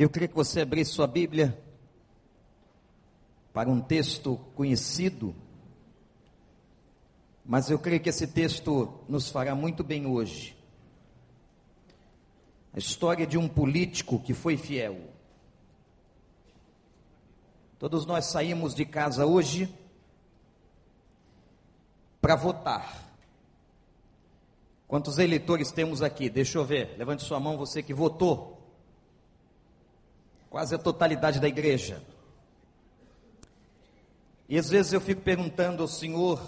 Eu queria que você abrisse sua Bíblia para um texto conhecido, mas eu creio que esse texto nos fará muito bem hoje. A história de um político que foi fiel. Todos nós saímos de casa hoje para votar. Quantos eleitores temos aqui? Deixa eu ver. Levante sua mão, você que votou quase a totalidade da igreja. E às vezes eu fico perguntando ao Senhor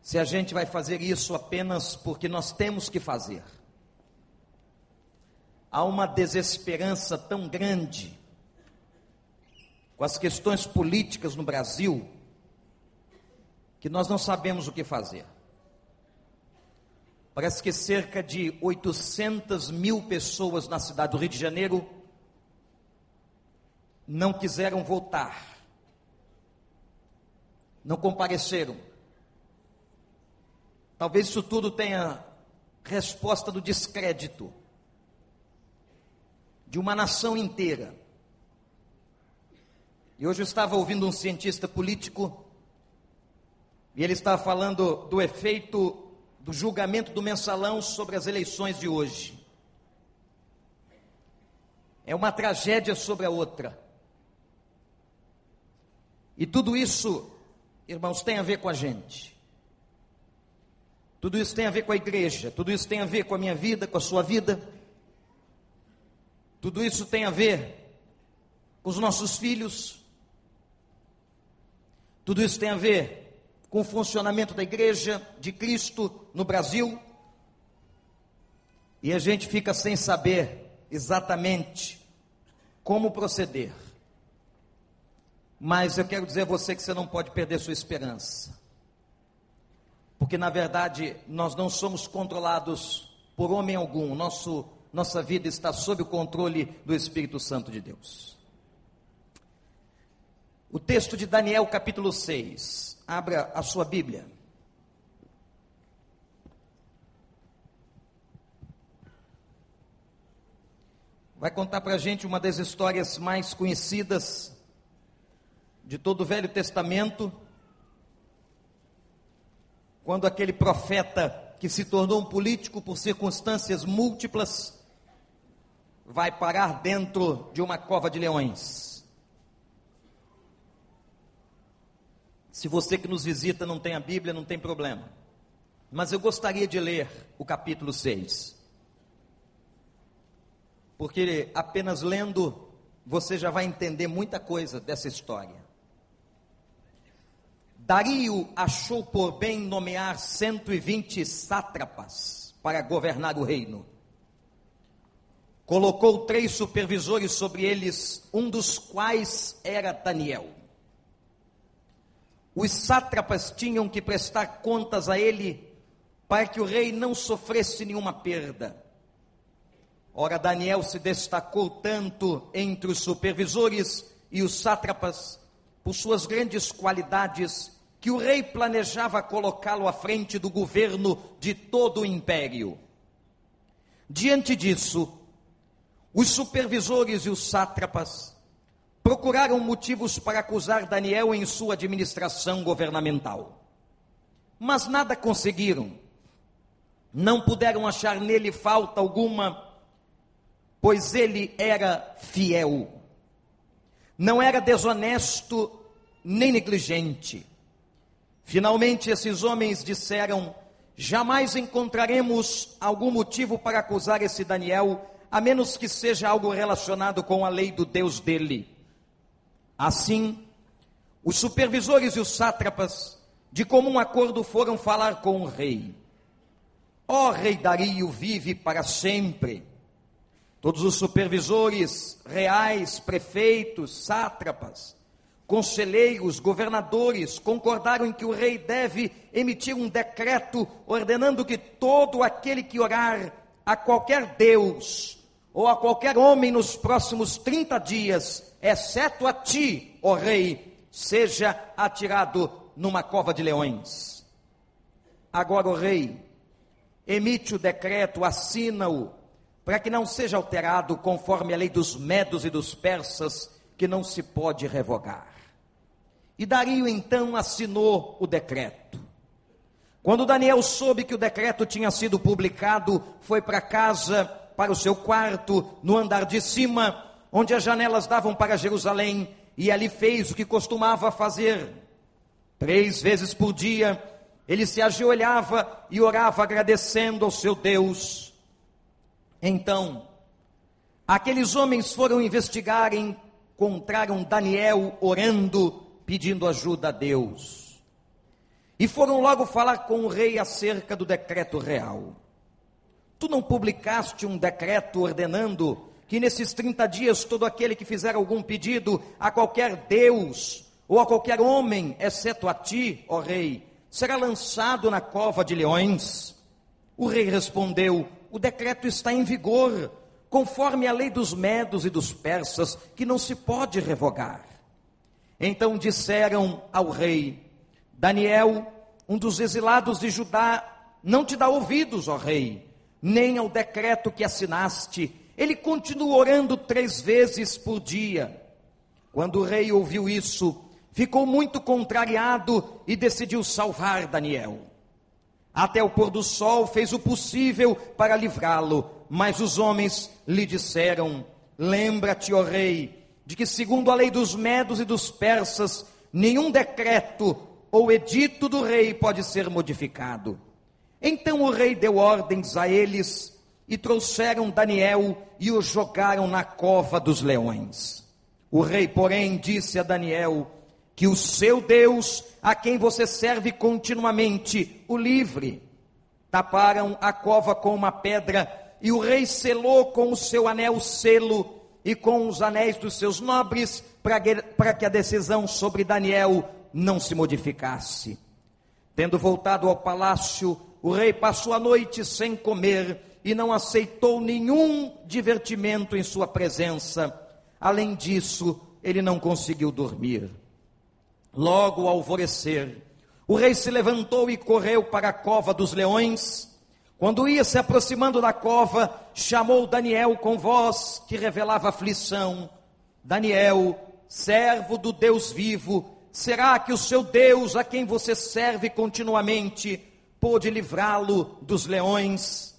se a gente vai fazer isso apenas porque nós temos que fazer. Há uma desesperança tão grande com as questões políticas no Brasil que nós não sabemos o que fazer. Parece que cerca de 800 mil pessoas na cidade do Rio de Janeiro não quiseram votar, não compareceram. Talvez isso tudo tenha resposta do descrédito de uma nação inteira. E hoje eu estava ouvindo um cientista político e ele estava falando do efeito do julgamento do mensalão sobre as eleições de hoje. É uma tragédia sobre a outra. E tudo isso, irmãos, tem a ver com a gente. Tudo isso tem a ver com a igreja, tudo isso tem a ver com a minha vida, com a sua vida. Tudo isso tem a ver com os nossos filhos. Tudo isso tem a ver com o funcionamento da igreja de Cristo no Brasil. E a gente fica sem saber exatamente como proceder. Mas eu quero dizer a você que você não pode perder sua esperança. Porque na verdade nós não somos controlados por homem algum. Nosso, nossa vida está sob o controle do Espírito Santo de Deus. O texto de Daniel, capítulo 6. Abra a sua Bíblia. Vai contar para a gente uma das histórias mais conhecidas de todo o Velho Testamento, quando aquele profeta que se tornou um político por circunstâncias múltiplas vai parar dentro de uma cova de leões. Se você que nos visita não tem a Bíblia, não tem problema. Mas eu gostaria de ler o capítulo 6. Porque apenas lendo você já vai entender muita coisa dessa história. Dario achou por bem nomear 120 sátrapas para governar o reino. Colocou três supervisores sobre eles, um dos quais era Daniel. Os sátrapas tinham que prestar contas a ele para que o rei não sofresse nenhuma perda. Ora, Daniel se destacou tanto entre os supervisores e os sátrapas por suas grandes qualidades que o rei planejava colocá-lo à frente do governo de todo o império. Diante disso, os supervisores e os sátrapas procuraram motivos para acusar Daniel em sua administração governamental. Mas nada conseguiram. Não puderam achar nele falta alguma, pois ele era fiel. Não era desonesto nem negligente Finalmente, esses homens disseram: Jamais encontraremos algum motivo para acusar esse Daniel, a menos que seja algo relacionado com a lei do Deus dele. Assim, os supervisores e os sátrapas, de comum acordo, foram falar com o rei. Ó oh, rei Dario, vive para sempre. Todos os supervisores reais, prefeitos, sátrapas, conselheiros, governadores concordaram em que o rei deve emitir um decreto ordenando que todo aquele que orar a qualquer Deus ou a qualquer homem nos próximos 30 dias, exceto a ti, ó rei, seja atirado numa cova de leões. Agora o rei emite o decreto, assina-o, para que não seja alterado conforme a lei dos medos e dos persas, que não se pode revogar. E Dario então assinou o decreto. Quando Daniel soube que o decreto tinha sido publicado, foi para casa, para o seu quarto, no andar de cima, onde as janelas davam para Jerusalém, e ali fez o que costumava fazer. Três vezes por dia, ele se ajoelhava e orava agradecendo ao seu Deus. Então, aqueles homens foram investigar e encontraram Daniel orando, pedindo ajuda a Deus. E foram logo falar com o rei acerca do decreto real. Tu não publicaste um decreto ordenando que nesses 30 dias todo aquele que fizer algum pedido a qualquer Deus ou a qualquer homem, exceto a ti, ó rei, será lançado na cova de leões? O rei respondeu: O decreto está em vigor, conforme a lei dos medos e dos persas, que não se pode revogar. Então disseram ao rei: Daniel, um dos exilados de Judá, não te dá ouvidos, ó rei, nem ao decreto que assinaste. Ele continua orando três vezes por dia. Quando o rei ouviu isso, ficou muito contrariado e decidiu salvar Daniel. Até o pôr do sol fez o possível para livrá-lo, mas os homens lhe disseram: Lembra-te, ó rei, de que, segundo a lei dos medos e dos persas, nenhum decreto ou edito do rei pode ser modificado. Então o rei deu ordens a eles e trouxeram Daniel e o jogaram na cova dos leões. O rei, porém, disse a Daniel que o seu Deus, a quem você serve continuamente, o livre. Taparam a cova com uma pedra e o rei selou com o seu anel selo e com os anéis dos seus nobres para que a decisão sobre Daniel não se modificasse. Tendo voltado ao palácio, o rei passou a noite sem comer e não aceitou nenhum divertimento em sua presença. Além disso, ele não conseguiu dormir. Logo ao alvorecer, o rei se levantou e correu para a cova dos leões. Quando ia se aproximando da cova, chamou Daniel com voz que revelava aflição: Daniel, servo do Deus vivo, Será que o seu Deus, a quem você serve continuamente, pôde livrá-lo dos leões?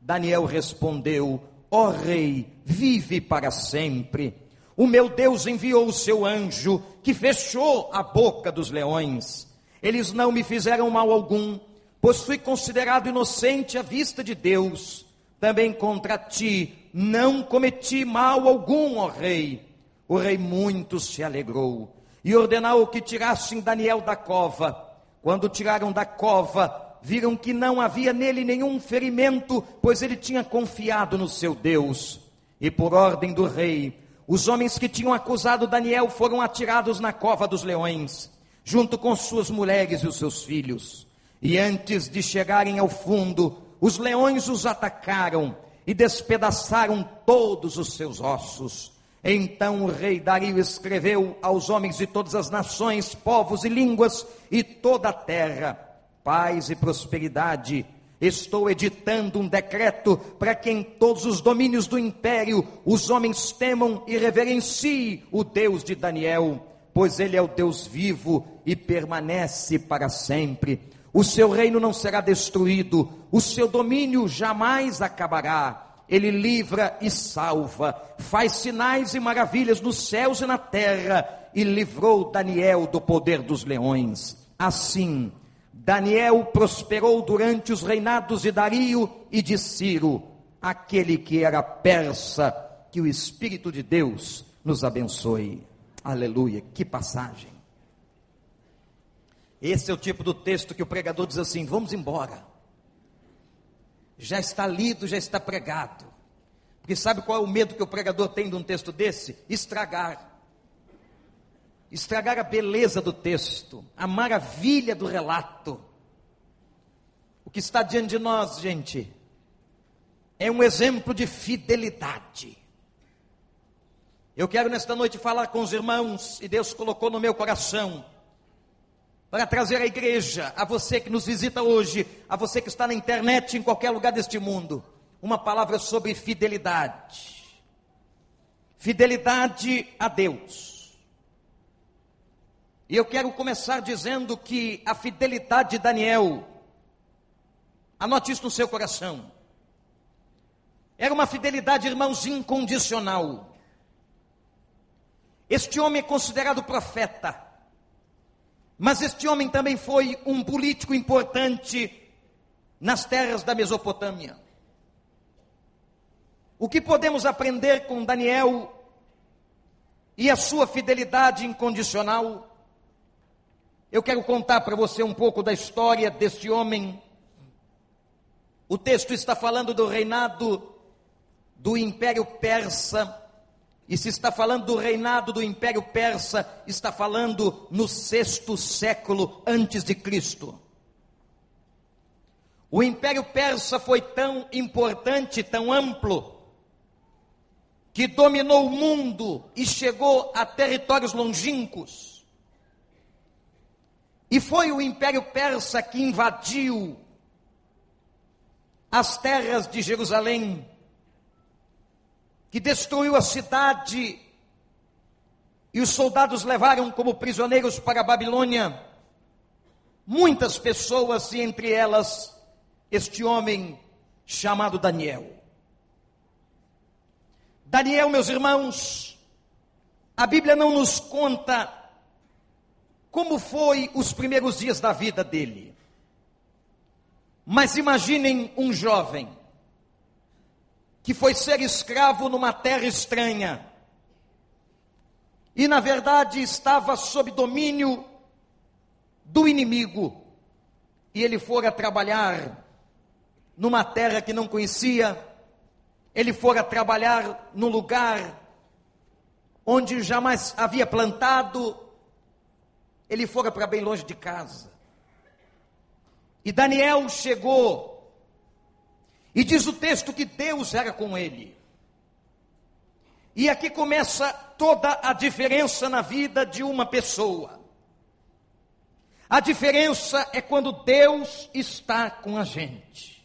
Daniel respondeu: Ó oh, rei, vive para sempre. O meu Deus enviou o seu anjo, que fechou a boca dos leões. Eles não me fizeram mal algum, pois fui considerado inocente à vista de Deus. Também contra ti não cometi mal algum, ó rei. O rei muito se alegrou e ordenou que tirassem Daniel da cova. Quando tiraram da cova, viram que não havia nele nenhum ferimento, pois ele tinha confiado no seu Deus. E por ordem do rei, os homens que tinham acusado Daniel foram atirados na cova dos leões, junto com suas mulheres e os seus filhos. E antes de chegarem ao fundo, os leões os atacaram e despedaçaram todos os seus ossos. Então o rei Dario escreveu aos homens de todas as nações, povos e línguas e toda a terra: paz e prosperidade. Estou editando um decreto para que em todos os domínios do império os homens temam e reverenciem o Deus de Daniel, pois ele é o Deus vivo e permanece para sempre. O seu reino não será destruído, o seu domínio jamais acabará ele livra e salva, faz sinais e maravilhas nos céus e na terra, e livrou Daniel do poder dos leões. Assim, Daniel prosperou durante os reinados de Dario e de Ciro, aquele que era persa, que o Espírito de Deus nos abençoe. Aleluia, que passagem. Esse é o tipo do texto que o pregador diz assim: vamos embora já está lido, já está pregado. Porque sabe qual é o medo que o pregador tem de um texto desse? Estragar. Estragar a beleza do texto, a maravilha do relato. O que está diante de nós, gente, é um exemplo de fidelidade. Eu quero nesta noite falar com os irmãos, e Deus colocou no meu coração, para trazer à igreja, a você que nos visita hoje, a você que está na internet, em qualquer lugar deste mundo, uma palavra sobre fidelidade. Fidelidade a Deus. E eu quero começar dizendo que a fidelidade de Daniel, anote isso no seu coração, era uma fidelidade, irmãos, incondicional. Este homem é considerado profeta, mas este homem também foi um político importante nas terras da Mesopotâmia. O que podemos aprender com Daniel e a sua fidelidade incondicional? Eu quero contar para você um pouco da história deste homem. O texto está falando do reinado do Império Persa. E se está falando do reinado do Império Persa, está falando no sexto século antes de Cristo. O Império Persa foi tão importante, tão amplo, que dominou o mundo e chegou a territórios longínquos. E foi o Império Persa que invadiu as terras de Jerusalém, que destruiu a cidade, e os soldados levaram como prisioneiros para a Babilônia muitas pessoas, e entre elas este homem chamado Daniel. Daniel, meus irmãos, a Bíblia não nos conta como foi os primeiros dias da vida dele. Mas imaginem um jovem que foi ser escravo numa terra estranha. E na verdade estava sob domínio do inimigo. E ele fora trabalhar numa terra que não conhecia, ele fora trabalhar num lugar onde jamais havia plantado, ele fora para bem longe de casa. E Daniel chegou, e diz o texto que Deus era com ele. E aqui começa toda a diferença na vida de uma pessoa. A diferença é quando Deus está com a gente.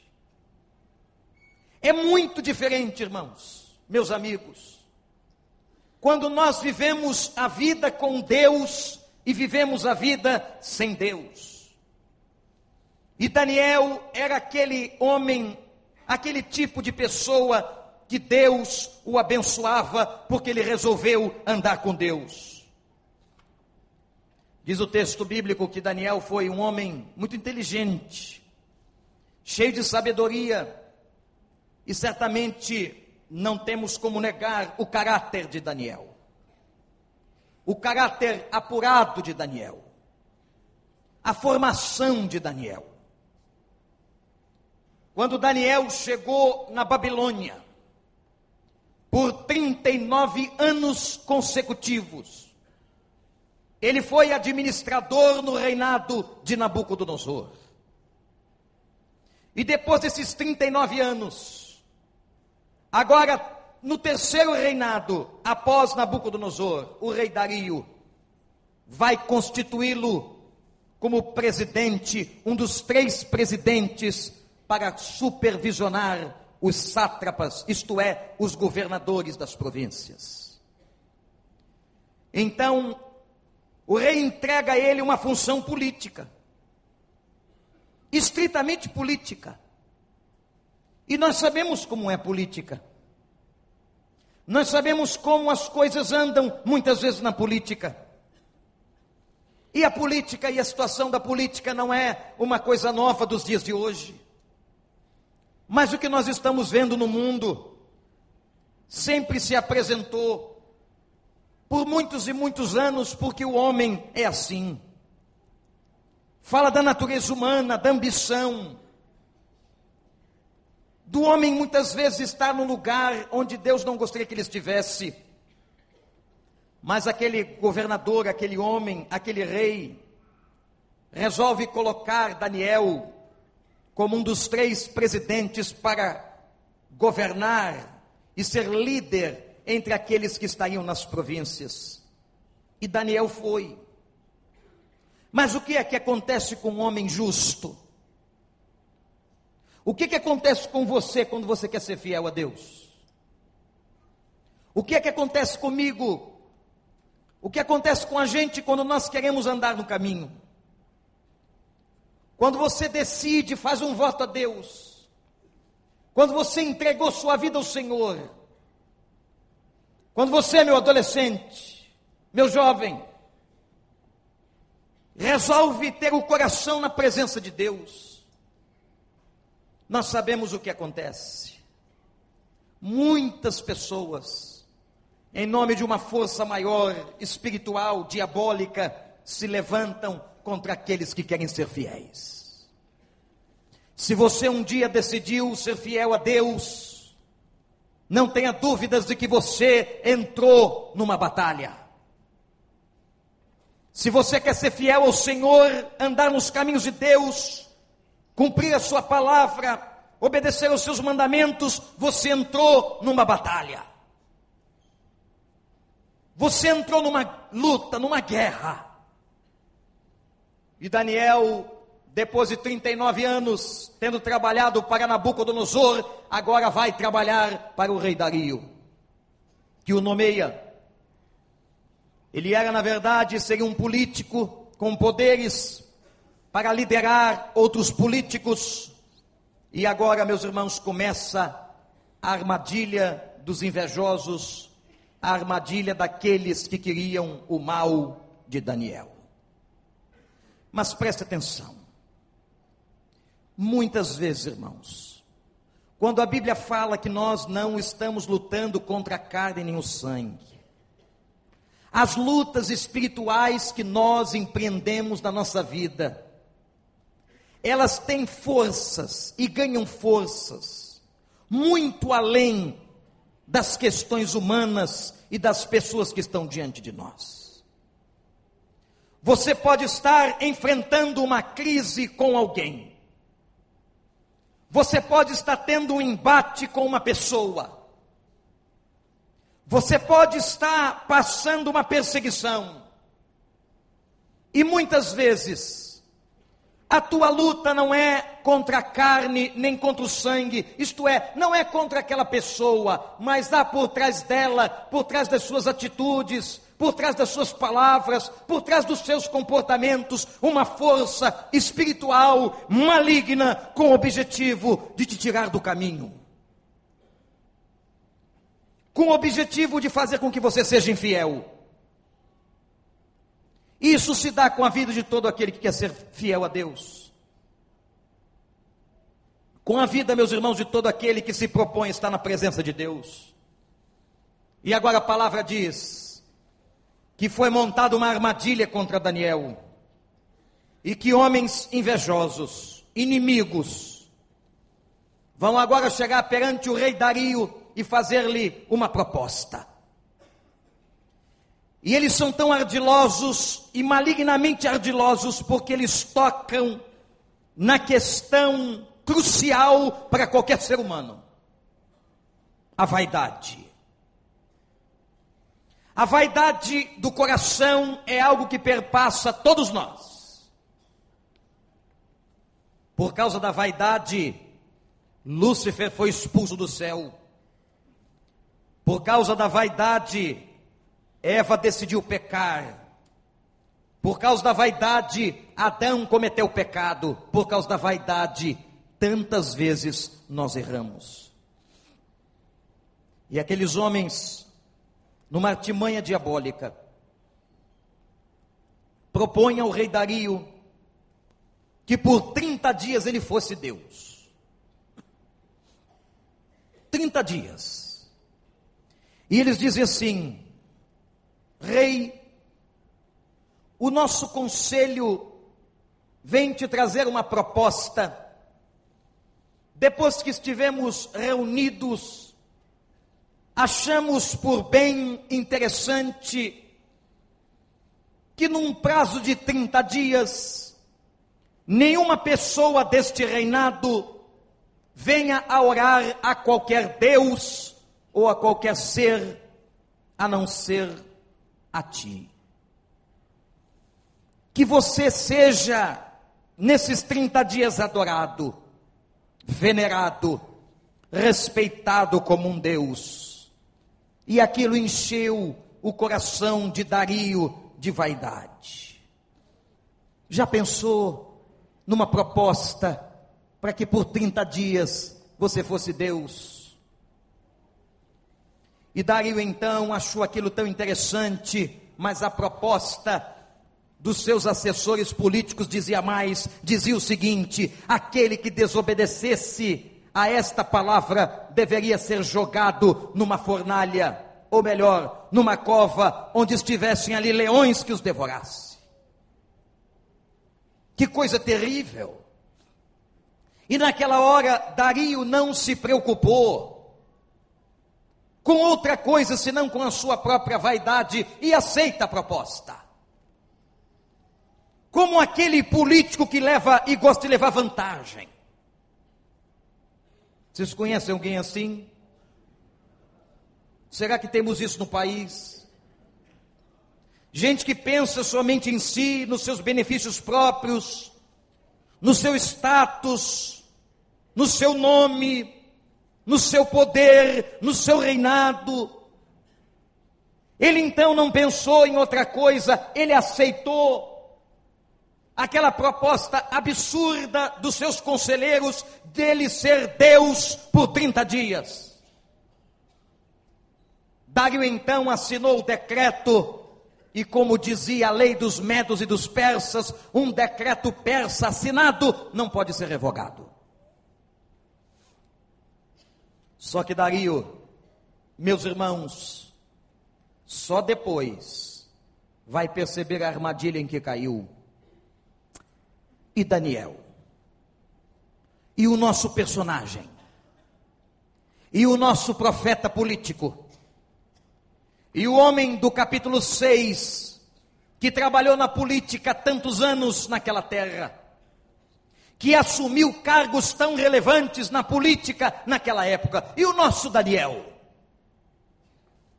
É muito diferente, irmãos, meus amigos. Quando nós vivemos a vida com Deus e vivemos a vida sem Deus. E Daniel era aquele homem, aquele tipo de pessoa que Deus o abençoava porque ele resolveu andar com Deus. Diz o texto bíblico que Daniel foi um homem muito inteligente, cheio de sabedoria, e certamente não temos como negar o caráter de Daniel. O caráter apurado de Daniel. A formação de Daniel. Quando Daniel chegou na Babilônia, por 39 anos consecutivos, ele foi administrador no reinado de Nabucodonosor. E depois desses 39 anos, Agora, no terceiro reinado, após Nabucodonosor, o rei Dario vai constituí-lo como presidente, um dos três presidentes para supervisionar os sátrapas, isto é, os governadores das províncias. Então, o rei entrega a ele uma função política, estritamente política. E nós sabemos como é política. Nós sabemos como as coisas andam muitas vezes na política. E a política e a situação da política não é uma coisa nova dos dias de hoje. Mas o que nós estamos vendo no mundo sempre se apresentou por muitos e muitos anos, porque o homem é assim. Fala da natureza humana, da ambição, do homem muitas vezes estar no lugar onde Deus não gostaria que ele estivesse. Mas aquele governador, aquele homem, aquele rei, resolve colocar Daniel como um dos três presidentes para governar e ser líder entre aqueles que estariam nas províncias. E Daniel foi. Mas o que é que acontece com um homem justo? O que, que acontece com você quando você quer ser fiel a Deus? O que é que acontece comigo? O que acontece com a gente quando nós queremos andar no caminho? Quando você decide, faz um voto a Deus. Quando você entregou sua vida ao Senhor. Quando você, meu adolescente, meu jovem, resolve ter o coração na presença de Deus nós sabemos o que acontece. Muitas pessoas, em nome de uma força maior, espiritual, diabólica, se levantam contra aqueles que querem ser fiéis. Se você um dia decidiu ser fiel a Deus, não tenha dúvidas de que você entrou numa batalha. Se você quer ser fiel ao Senhor, andar nos caminhos de Deus, cumprir a sua palavra, obedecer aos seus mandamentos, você entrou numa batalha. Você entrou numa luta, numa guerra. E Daniel, depois de 39 anos, tendo trabalhado para Nabucodonosor, agora vai trabalhar para o rei Dario, que o nomeia. Ele era, na verdade, seria um político com poderes para liderar outros políticos. E agora, meus irmãos, começa a armadilha dos invejosos, a armadilha daqueles que queriam o mal de Daniel. Mas preste atenção. Muitas vezes, irmãos, quando a Bíblia fala que nós não estamos lutando contra a carne nem o sangue, as lutas espirituais que nós empreendemos na nossa vida, elas têm forças e ganham forças muito além das questões humanas e das pessoas que estão diante de nós. Você pode estar enfrentando uma crise com alguém. Você pode estar tendo um embate com uma pessoa. Você pode estar passando uma perseguição. E muitas vezes, a tua luta não é contra a carne nem contra o sangue, isto é, não é contra aquela pessoa, mas há por trás dela, por trás das suas atitudes, por trás das suas palavras, por trás dos seus comportamentos, uma força espiritual maligna com o objetivo de te tirar do caminho. Com o objetivo de fazer com que você seja infiel. Isso se dá com a vida de todo aquele que quer ser fiel a Deus. Com a vida, meus irmãos, de todo aquele que se propõe a estar na presença de Deus. E agora a palavra diz que foi montada uma armadilha contra Daniel. E que homens invejosos, inimigos, vão agora chegar perante o rei Dario e fazer-lhe uma proposta. E eles são tão ardilosos e malignamente ardilosos porque eles tocam na questão crucial para qualquer ser humano: a vaidade. A vaidade do coração é algo que perpassa todos nós. Por causa da vaidade, Lúcifer foi expulso do céu. Por causa da vaidade, Eva decidiu pecar. Por causa da vaidade, Adão cometeu pecado. Por causa da vaidade, tantas vezes nós erramos. E aqueles homens, numa artimanha diabólica, propõem ao rei Dario que por 30 dias ele fosse Deus. 30 dias. E eles dizem assim: Rei, o nosso conselho vem te trazer uma proposta. Depois que estivemos reunidos, achamos por bem interessante que num prazo de 30 dias, nenhuma pessoa deste reinado venha a orar a qualquer Deus ou a qualquer ser, a não ser a ti. Que você seja, nesses 30 dias, adorado. venerado, respeitado como um Deus. E aquilo encheu o coração de Dario de vaidade. Já pensou numa proposta para que por 30 dias você fosse Deus? E Dario então achou aquilo tão interessante, mas a proposta dos seus assessores políticos dizia mais, dizia o seguinte: aquele que desobedecesse a esta palavra deveria ser jogado numa fornalha, ou melhor, numa cova onde estivessem ali leões que os devorassem. Que coisa terrível! E naquela hora, Dario não se preocupou com outra coisa senão com a sua própria vaidade e aceita a proposta como aquele político que leva e gosta de levar vantagem. Vocês conhecem alguém assim? Será que temos isso no país? Gente que pensa somente em si, nos seus benefícios próprios, no seu status, no seu nome, no seu poder, no seu reinado. Ele então não pensou em outra coisa, ele aceitou aquela proposta absurda dos seus conselheiros dele ser Deus por 30 dias. Dário então assinou o decreto, e como dizia a lei dos medos e dos persas, um decreto persa assinado não pode ser revogado. Só que Dario, meus irmãos, só depois vai perceber a armadilha em que caiu e Daniel. E o nosso personagem. E o nosso profeta político. E o homem do capítulo 6, que trabalhou na política tantos anos naquela terra, que assumiu cargos tão relevantes na política naquela época. E o nosso Daniel,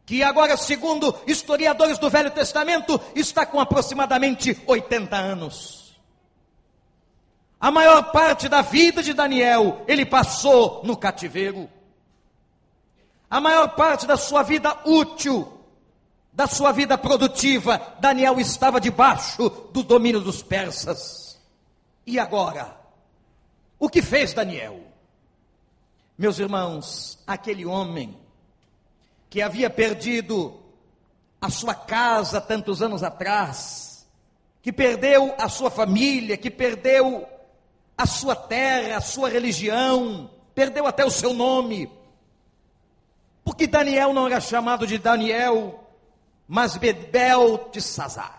que agora, segundo historiadores do Velho Testamento, está com aproximadamente 80 anos. A maior parte da vida de Daniel ele passou no cativeiro. A maior parte da sua vida útil, da sua vida produtiva, Daniel estava debaixo do domínio dos persas. E agora? O que fez Daniel? Meus irmãos, aquele homem que havia perdido a sua casa tantos anos atrás, que perdeu a sua família, que perdeu a sua terra, a sua religião, perdeu até o seu nome. Porque Daniel não era chamado de Daniel, mas Bebel de Sazar.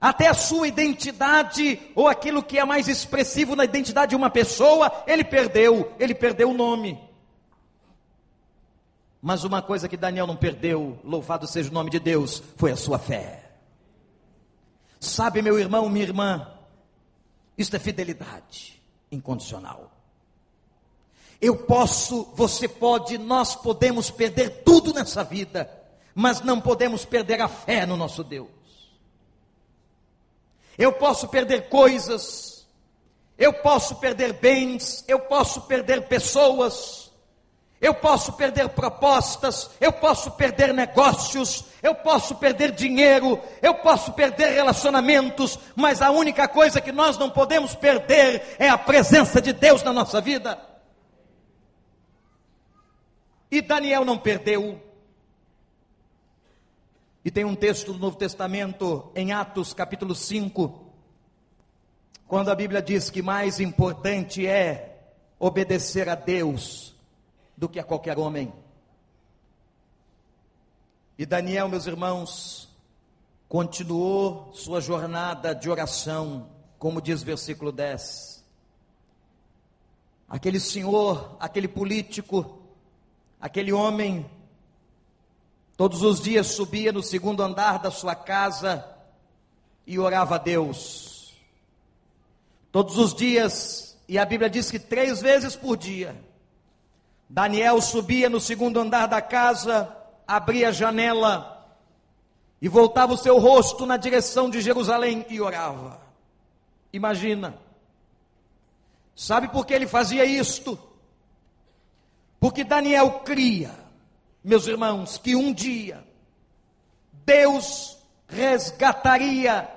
Até a sua identidade, ou aquilo que é mais expressivo na identidade de uma pessoa, ele perdeu, ele perdeu o nome. Mas uma coisa que Daniel não perdeu, louvado seja o nome de Deus, foi a sua fé. Sabe, meu irmão, minha irmã, isso é fidelidade incondicional. Eu posso, você pode, nós podemos perder tudo nessa vida, mas não podemos perder a fé no nosso Deus. Eu posso perder coisas, eu posso perder bens, eu posso perder pessoas, eu posso perder propostas, eu posso perder negócios, eu posso perder dinheiro, eu posso perder relacionamentos, mas a única coisa que nós não podemos perder é a presença de Deus na nossa vida. E Daniel não perdeu. E tem um texto do Novo Testamento, em Atos capítulo 5, quando a Bíblia diz que mais importante é obedecer a Deus do que a qualquer homem. E Daniel, meus irmãos, continuou sua jornada de oração, como diz o versículo 10. Aquele senhor, aquele político, aquele homem, todos os dias subia no segundo andar da sua casa e orava a Deus. Todos os dias, e a Bíblia diz que três vezes por dia, Daniel subia no segundo andar da casa, abria a janela e voltava o seu rosto na direção de Jerusalém e orava. Imagina, Sabe por que ele fazia isto? Porque Daniel cria, meus irmãos, que um dia Deus resgataria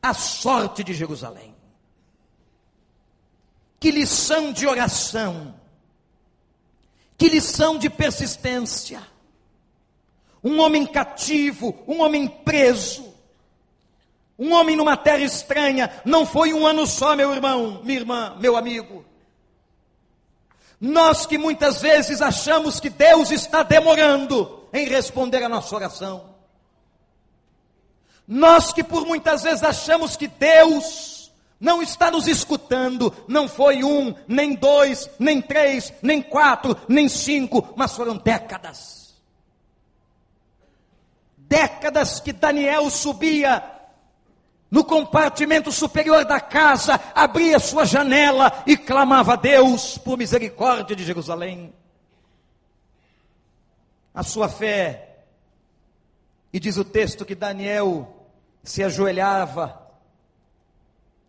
a sorte de Jerusalém. Que lição de oração, que lição de persistência. Um homem cativo, um homem preso, um homem numa terra estranha, não foi um ano só, meu irmão, minha irmã, meu amigo. Nós que muitas vezes achamos que Deus está demorando em responder a nossa oração. Nós que por muitas vezes achamos que Deus não está nos escutando, não foi um, nem dois, nem três, nem quatro, nem cinco, mas foram décadas. Décadas que Daniel subia no compartimento superior da casa, abria sua janela e clamava a Deus por misericórdia de Jerusalém. A sua fé, e diz o texto que Daniel se ajoelhava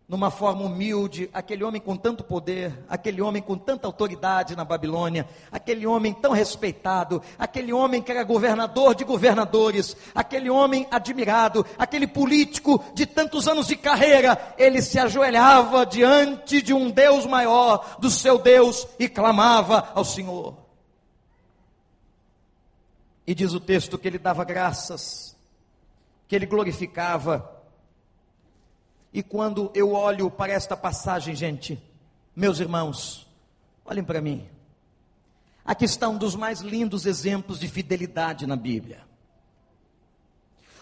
numa forma humilde, aquele homem com tanto poder, aquele homem com tanta autoridade na Babilônia, aquele homem tão respeitado, aquele homem que era governador de governadores, aquele homem admirado, aquele político de tantos anos de carreira, ele se ajoelhava diante de um Deus maior, do seu Deus, e clamava ao Senhor. E diz o texto que ele dava graças que ele glorificava. E quando eu olho para esta passagem, gente, meus irmãos, olhem para mim. Aqui está um dos mais lindos exemplos de fidelidade na Bíblia.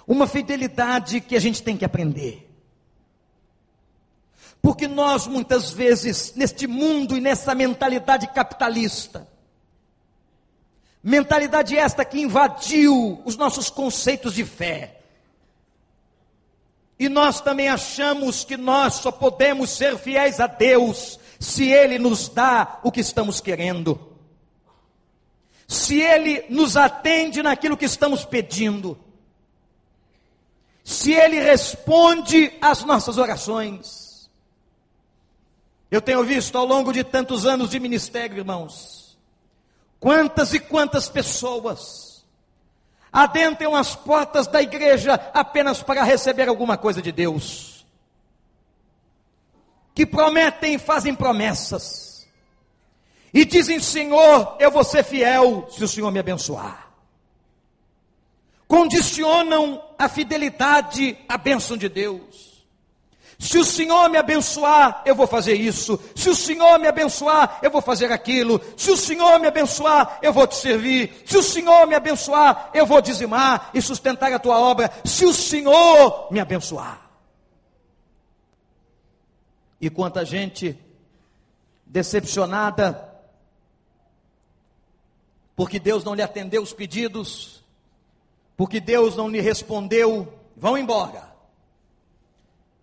Uma fidelidade que a gente tem que aprender. Porque nós, muitas vezes, neste mundo e nessa mentalidade capitalista, mentalidade esta que invadiu os nossos conceitos de fé, e nós também achamos que nós só podemos ser fiéis a Deus se Ele nos dá o que estamos querendo, se Ele nos atende naquilo que estamos pedindo, se Ele responde às nossas orações. Eu tenho visto ao longo de tantos anos de ministério, irmãos, quantas e quantas pessoas, adentram as portas da igreja apenas para receber alguma coisa de Deus. Que prometem fazem promessas. E dizem: Senhor, eu vou ser fiel se o Senhor me abençoar. Condicionam a fidelidade à bênção de Deus. Se o Senhor me abençoar, eu vou fazer isso. Se o Senhor me abençoar, eu vou fazer aquilo. Se o Senhor me abençoar, eu vou te servir. Se o Senhor me abençoar, eu vou dizimar e sustentar a tua obra. Se o Senhor me abençoar. E quanta gente decepcionada, porque Deus não lhe atendeu os pedidos, porque Deus não lhe respondeu, vão embora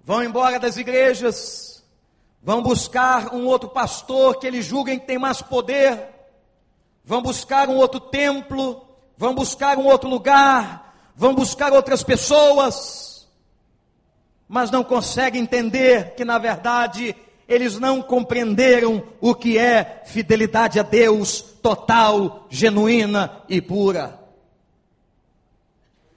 vão embora das igrejas, vão buscar um outro pastor que eles julguem que tem mais poder, vão buscar um outro templo, vão buscar um outro lugar, vão buscar outras pessoas, mas não conseguem entender que na verdade eles não compreenderam o que é fidelidade a Deus total, genuína e pura.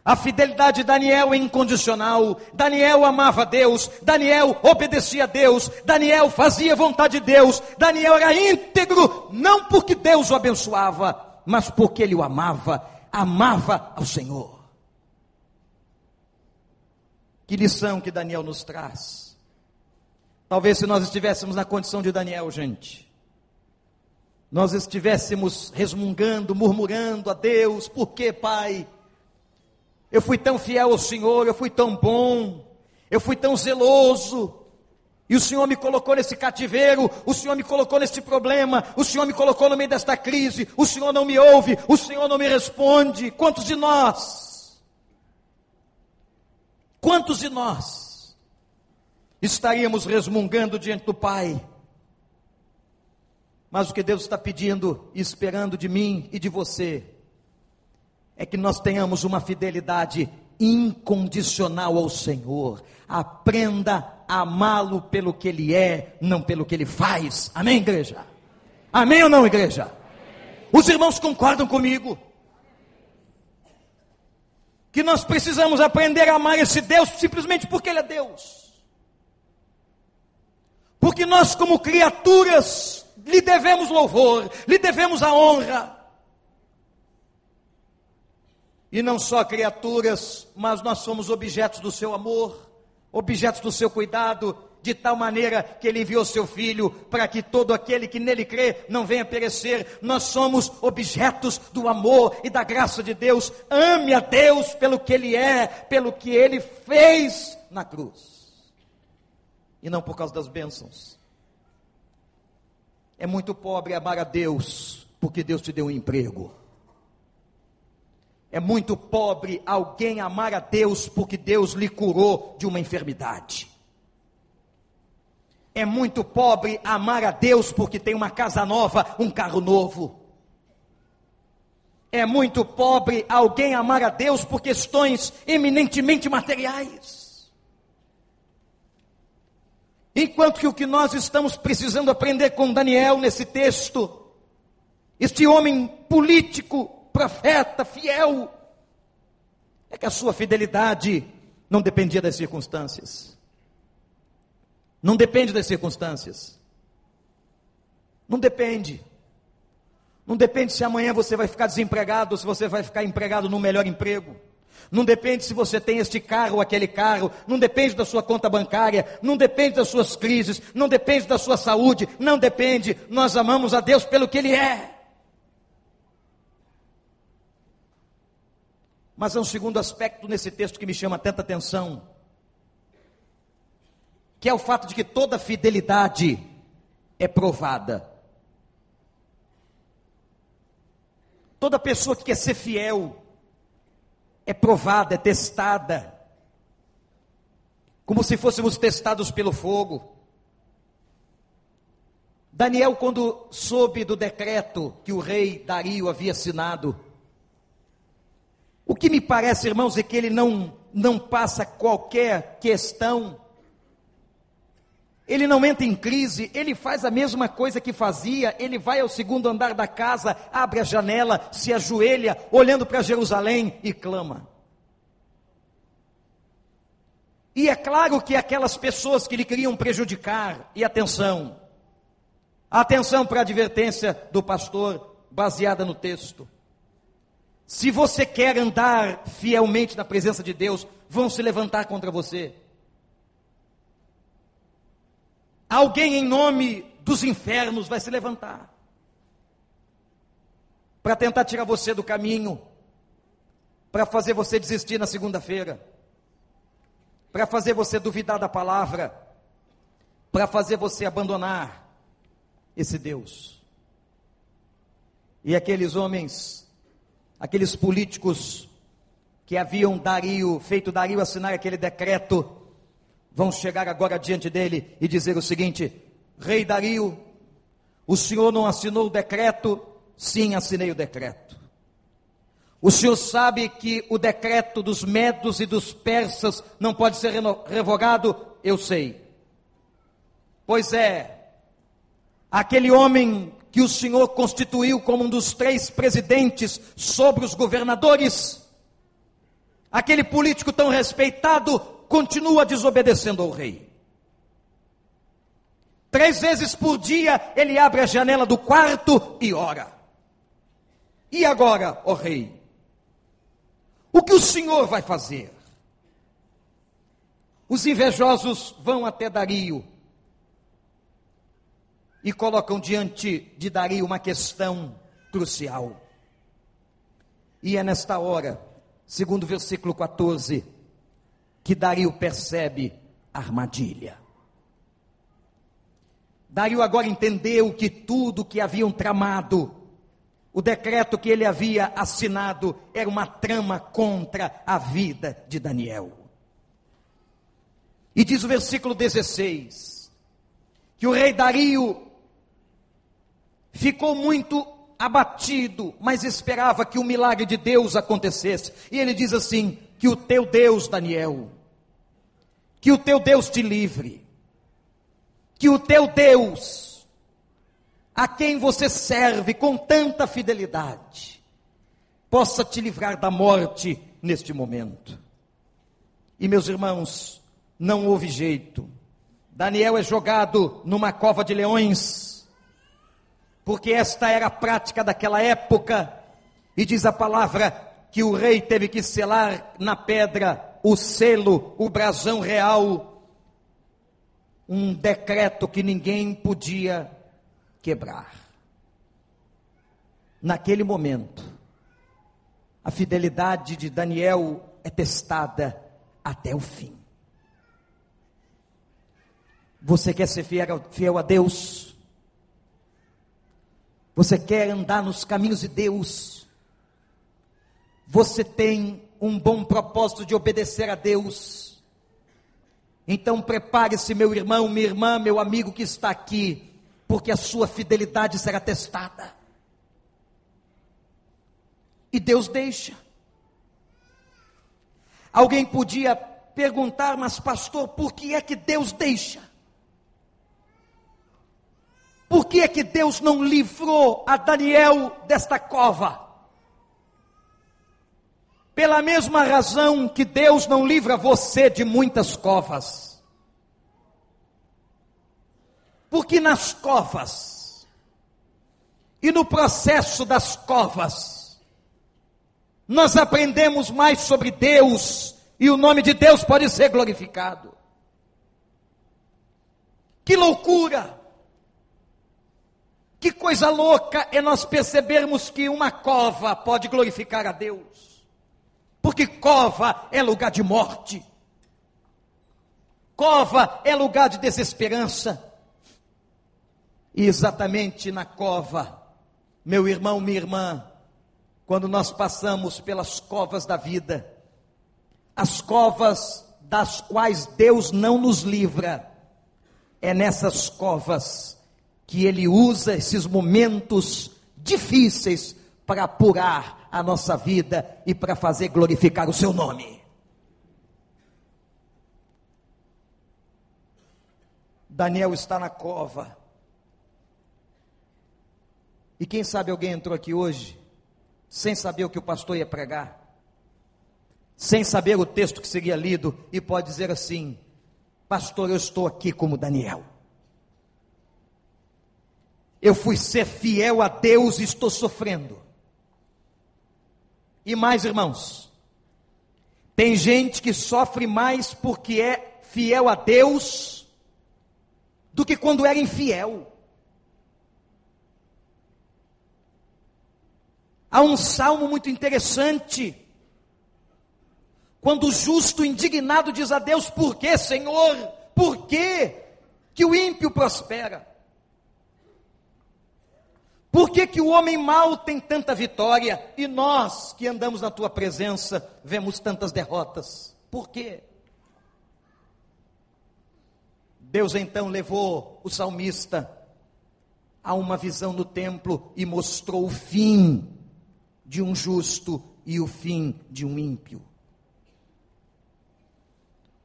A fidelidade de Daniel é incondicional. Daniel amava Deus. Daniel obedecia a Deus. Daniel fazia vontade de Deus. Daniel era íntegro, não porque Deus o abençoava, mas porque ele o amava. Amava ao Senhor. Que lição que Daniel nos traz. Talvez se nós estivéssemos na condição de Daniel, gente, nós estivéssemos resmungando, murmurando a Deus, por que, Pai? Eu fui tão fiel ao Senhor, eu fui tão bom, eu fui tão zeloso. E o Senhor me colocou nesse cativeiro, o Senhor me colocou nesse problema, o Senhor me colocou no meio desta crise, o Senhor não me ouve, o Senhor não me responde. Quantos de nós? Quantos de nós estaríamos resmungando diante do Pai? Mas o que Deus está pedindo e esperando de mim e de você é que nós tenhamos uma fidelidade incondicional ao Senhor. Aprenda amá-lo pelo que ele é, não pelo que ele faz. Amém, igreja? Amém ou não, igreja? Os irmãos concordam comigo? Que nós precisamos aprender a amar esse Deus simplesmente porque Ele é Deus. Porque nós, como criaturas, lhe devemos louvor, lhe devemos a honra. E não só criaturas, mas nós somos objetos do seu amor, objetos do seu cuidado, de tal maneira que ele enviou seu filho para que todo aquele que nele crê não venha perecer. Nós somos objetos do amor e da graça de Deus. Ame a Deus pelo que ele é, pelo que ele fez na cruz. E não por causa das bênçãos. É muito pobre amar a Deus porque Deus te deu um emprego. É muito pobre alguém amar a Deus porque Deus lhe curou de uma enfermidade. É muito pobre amar a Deus porque tem uma casa nova, um carro novo. É muito pobre alguém amar a Deus por questões eminentemente materiais. Enquanto que o que nós estamos precisando aprender com Daniel nesse texto, este homem político, profeta fiel, é que a sua fidelidade não dependia das circunstâncias. Não depende das circunstâncias. Não depende. Não depende se amanhã você vai ficar desempregado ou se você vai ficar empregado no melhor emprego. Não depende se você tem este carro ou aquele carro, não depende da sua conta bancária, não depende das suas crises, não depende da sua saúde, não depende. Nós amamos a Deus pelo que Ele é. Mas há um segundo aspecto nesse texto que me chama tanta atenção, que é o fato de que toda fidelidade é provada. Toda pessoa que quer ser fiel é provada, é testada, como se fôssemos testados pelo fogo. Daniel, quando soube do decreto que o rei Dario havia assinado, o que me parece, irmãos, é que ele não, não passa qualquer questão, ele não entra em crise, ele faz a mesma coisa que fazia, ele vai ao segundo andar da casa, abre a janela, se ajoelha, olhando para Jerusalém e clama. E é claro que aquelas pessoas que lhe queriam prejudicar, e atenção, atenção para a advertência do pastor, baseada no texto. Se você quer andar fielmente na presença de Deus, vão se levantar contra você. Alguém em nome dos infernos vai se levantar para tentar tirar você do caminho, para fazer você desistir na segunda-feira, para fazer você duvidar da palavra, para fazer você abandonar esse Deus. E aqueles homens aqueles políticos que haviam Dario, feito Dario assinar aquele decreto, vão chegar agora diante dele e dizer o seguinte: Rei Dario, o senhor não assinou o decreto? Sim, assinei o decreto. O senhor sabe que o decreto dos medos e dos persas não pode ser revogado? Eu sei. Pois é, aquele homem que o Senhor constituiu como um dos três presidentes sobre os governadores, aquele político tão respeitado continua desobedecendo ao rei. Três vezes por dia ele abre a janela do quarto e ora. E agora, ó rei? O que o senhor vai fazer? Os invejosos vão até Dario e colocam diante de Dario uma questão crucial. E é nesta hora, segundo o versículo 14, que Dario percebe a armadilha. Dario agora entendeu que tudo que haviam tramado, o decreto que ele havia assinado, era uma trama contra a vida de Daniel. E diz o versículo 16: que o rei Dario ficou muito abatido, mas esperava que o milagre de Deus acontecesse. E ele diz assim: que o teu Deus, Daniel, Que o teu Deus te livre. Que o teu Deus, a quem você serve com tanta fidelidade, possa te livrar da morte neste momento. E meus irmãos, não houve jeito. Daniel é jogado numa cova de leões, porque esta era a prática daquela época, e diz a palavra que o rei teve que selar na pedra o selo, o brasão real, um decreto que ninguém podia quebrar. Naquele momento, a fidelidade de Daniel é testada até o fim. Você quer ser fiel, fiel a Deus? Você quer andar nos caminhos de Deus? Você tem um bom propósito de obedecer a Deus? Então prepare-se, meu irmão, minha irmã, meu amigo que está aqui, porque a sua fidelidade será testada. E Deus deixa. Alguém podia perguntar, mas pastor, por que é que Deus deixa? Por que é que Deus não livrou a Daniel desta cova? Pela mesma razão que Deus não livra você de muitas covas. Porque nas covas e no processo das covas, nós aprendemos mais sobre Deus e o nome de Deus pode ser glorificado. Que loucura! Que coisa louca é nós percebermos que uma cova pode glorificar a Deus. Porque cova é lugar de morte. Cova é lugar de desesperança. E exatamente na cova, meu irmão, minha irmã, quando nós passamos pelas covas da vida, as covas das quais Deus não nos livra, é nessas covas que Ele usa esses momentos difíceis para apurar a nossa vida e para fazer glorificar o Seu nome. Daniel está na cova. E quem sabe alguém entrou aqui hoje, sem saber o que o pastor ia pregar, sem saber o texto que seria lido, e pode dizer assim: Pastor, eu estou aqui como Daniel. Eu fui ser fiel a Deus e estou sofrendo. E mais, irmãos, tem gente que sofre mais porque é fiel a Deus do que quando era infiel. Há um salmo muito interessante. Quando o justo indignado diz a Deus: Por que, Senhor? Por que que o ímpio prospera? Por que, que o homem mau tem tanta vitória e nós que andamos na tua presença vemos tantas derrotas? Por quê? Deus então levou o salmista a uma visão no templo e mostrou o fim de um justo e o fim de um ímpio.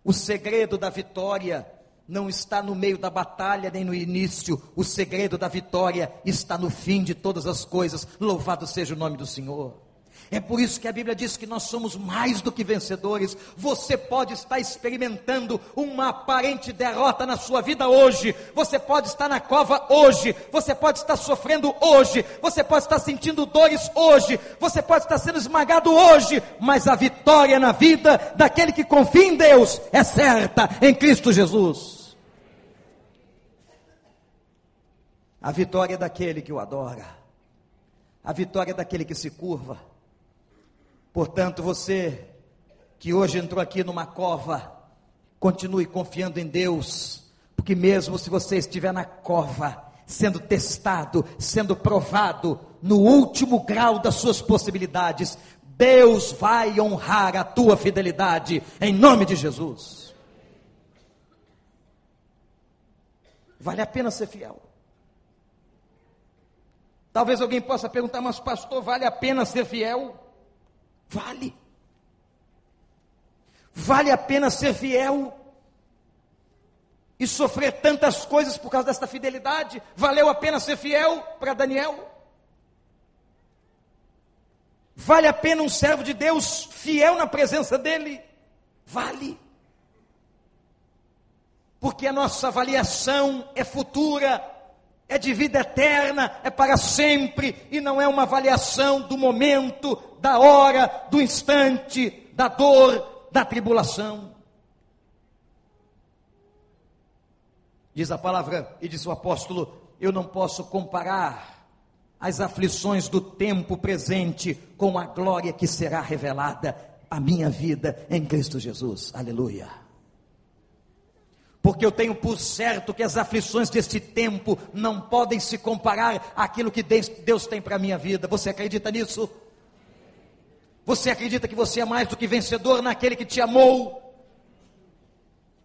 O segredo da vitória não está no meio da batalha nem no início. O segredo da vitória está no fim de todas as coisas. Louvado seja o nome do Senhor. É por isso que a Bíblia diz que nós somos mais do que vencedores. Você pode estar experimentando uma aparente derrota na sua vida hoje. Você pode estar na cova hoje. Você pode estar sofrendo hoje. Você pode estar sentindo dores hoje. Você pode estar sendo esmagado hoje. Mas a vitória na vida daquele que confia em Deus é certa em Cristo Jesus. A vitória é daquele que o adora. A vitória é daquele que se curva. Portanto, você que hoje entrou aqui numa cova, continue confiando em Deus, porque mesmo se você estiver na cova, sendo testado, sendo provado no último grau das suas possibilidades, Deus vai honrar a tua fidelidade em nome de Jesus. Vale a pena ser fiel. Talvez alguém possa perguntar, mas pastor, vale a pena ser fiel? Vale. Vale a pena ser fiel. e sofrer tantas coisas por causa desta fidelidade? Valeu a pena ser fiel para Daniel? Vale a pena um servo de Deus fiel na presença dele? Vale. Porque a nossa avaliação é futura, é de vida eterna, é para sempre, e não é uma avaliação do momento, da hora, do instante, da dor, da tribulação. Diz a palavra e diz o apóstolo: eu não posso comparar as aflições do tempo presente com a glória que será revelada à minha vida em Cristo Jesus. Aleluia. Porque eu tenho por certo que as aflições deste tempo não podem se comparar àquilo que Deus tem para a minha vida. Você acredita nisso? Você acredita que você é mais do que vencedor naquele que te amou?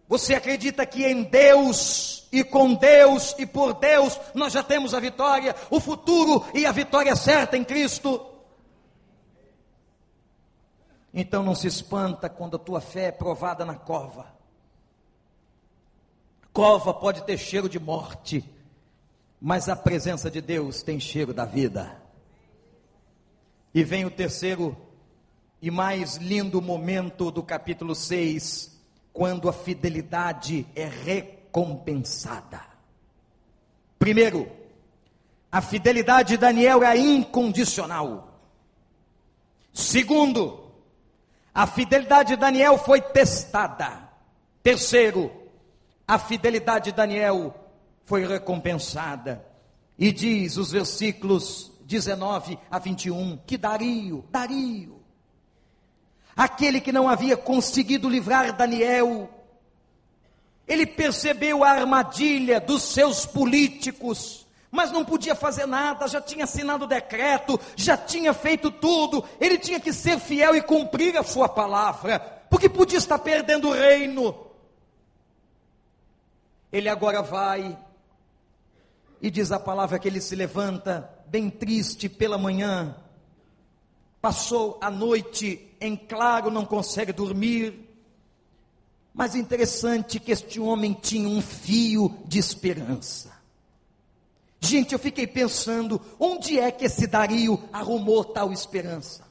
Você acredita que em Deus e com Deus e por Deus nós já temos a vitória, o futuro e a vitória certa em Cristo? Então não se espanta quando a tua fé é provada na cova. Cova pode ter cheiro de morte, mas a presença de Deus tem cheiro da vida. E vem o terceiro e mais lindo momento do capítulo 6 quando a fidelidade é recompensada. Primeiro, a fidelidade de Daniel é incondicional. Segundo, a fidelidade de Daniel foi testada. Terceiro, a fidelidade de Daniel foi recompensada. E diz os versículos 19 a 21 que Dario, Dario, aquele que não havia conseguido livrar Daniel. Ele percebeu a armadilha dos seus políticos, mas não podia fazer nada, já tinha assinado o decreto, já tinha feito tudo, ele tinha que ser fiel e cumprir a sua palavra, porque podia estar perdendo o reino. Ele agora vai e diz a palavra que ele se levanta, bem triste pela manhã, passou a noite em claro, não consegue dormir. Mas interessante que este homem tinha um fio de esperança. Gente, eu fiquei pensando, onde é que esse Dario arrumou tal esperança?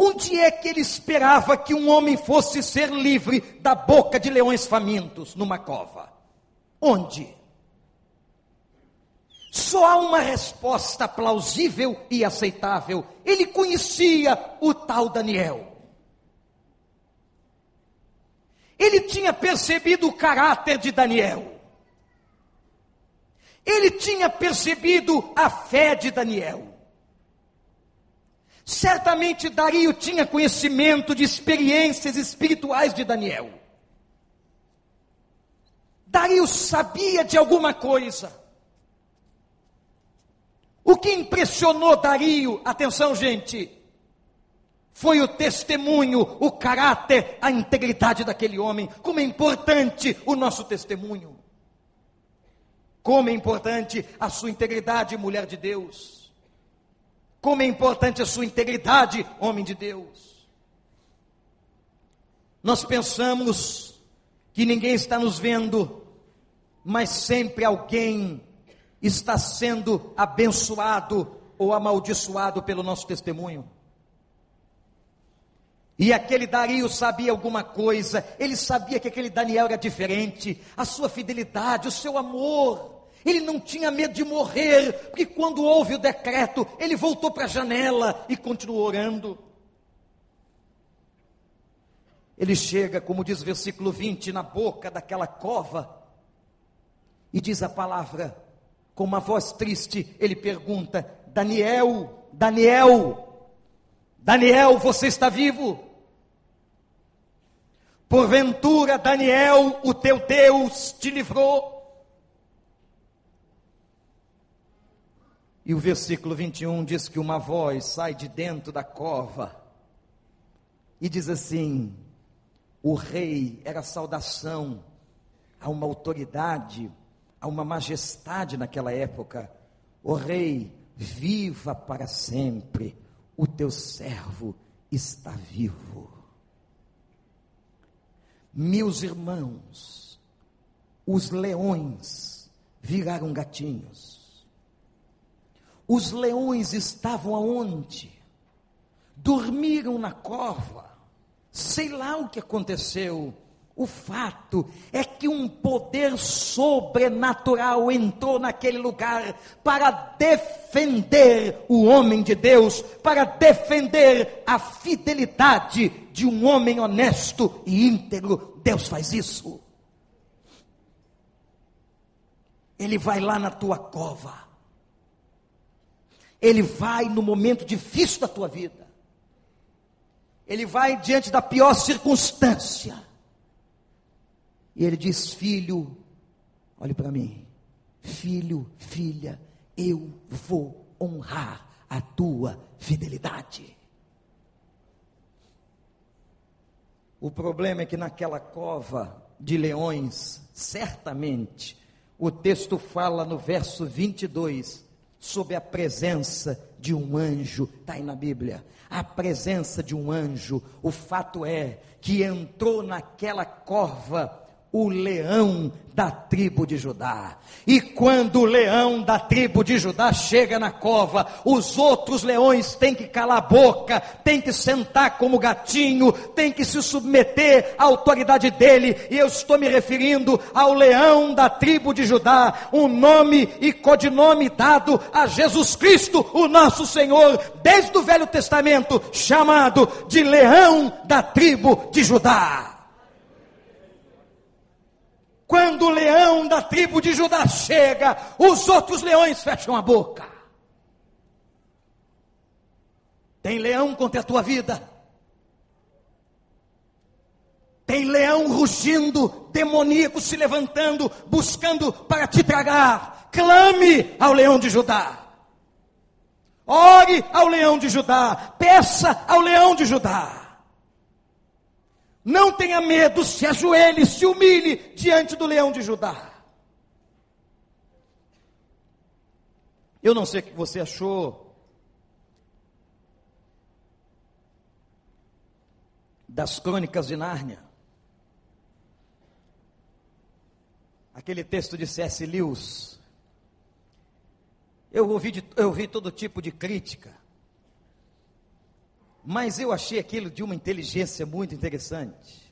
Onde é que ele esperava que um homem fosse ser livre da boca de leões famintos numa cova? Onde? Só há uma resposta plausível e aceitável. Ele conhecia o tal Daniel. Ele tinha percebido o caráter de Daniel. Ele tinha percebido a fé de Daniel. Certamente Dario tinha conhecimento de experiências espirituais de Daniel. Dario sabia de alguma coisa. O que impressionou Dario, atenção gente, foi o testemunho, o caráter, a integridade daquele homem. Como é importante o nosso testemunho. Como é importante a sua integridade, mulher de Deus. Como é importante a sua integridade, homem de Deus. Nós pensamos que ninguém está nos vendo, mas sempre alguém está sendo abençoado ou amaldiçoado pelo nosso testemunho. E aquele Dario sabia alguma coisa, ele sabia que aquele Daniel era diferente, a sua fidelidade, o seu amor. Ele não tinha medo de morrer, porque quando houve o decreto, ele voltou para a janela e continuou orando. Ele chega, como diz o versículo 20, na boca daquela cova, e diz a palavra: com uma voz triste, ele pergunta: Daniel, Daniel, Daniel, você está vivo? Porventura, Daniel, o teu Deus te livrou? E o versículo 21 diz que uma voz sai de dentro da cova e diz assim: o rei era saudação a uma autoridade a uma majestade naquela época. O rei, viva para sempre, o teu servo está vivo. Meus irmãos, os leões viraram gatinhos. Os leões estavam aonde? Dormiram na cova. Sei lá o que aconteceu o fato é que um poder sobrenatural entrou naquele lugar para defender o homem de Deus, para defender a fidelidade de um homem honesto e íntegro. Deus faz isso. Ele vai lá na tua cova. Ele vai no momento difícil da tua vida. Ele vai diante da pior circunstância e ele diz: Filho, olhe para mim, filho, filha, eu vou honrar a tua fidelidade. O problema é que naquela cova de leões, certamente, o texto fala no verso 22 sobre a presença de um anjo, está aí na Bíblia. A presença de um anjo, o fato é que entrou naquela cova o leão da tribo de Judá. E quando o leão da tribo de Judá chega na cova, os outros leões têm que calar a boca, têm que sentar como gatinho, têm que se submeter à autoridade dele. E eu estou me referindo ao leão da tribo de Judá, um nome e codinome dado a Jesus Cristo, o nosso Senhor, desde o Velho Testamento, chamado de leão da tribo de Judá. Quando o leão da tribo de Judá chega, os outros leões fecham a boca. Tem leão contra a tua vida. Tem leão rugindo, demoníaco se levantando, buscando para te tragar. Clame ao leão de Judá. Ore ao leão de Judá. Peça ao leão de Judá. Não tenha medo, se ajoelhe, se humilhe diante do leão de Judá. Eu não sei o que você achou das crônicas de Nárnia. Aquele texto de C.S. Lewis. Eu ouvi, de, eu ouvi todo tipo de crítica. Mas eu achei aquilo de uma inteligência muito interessante.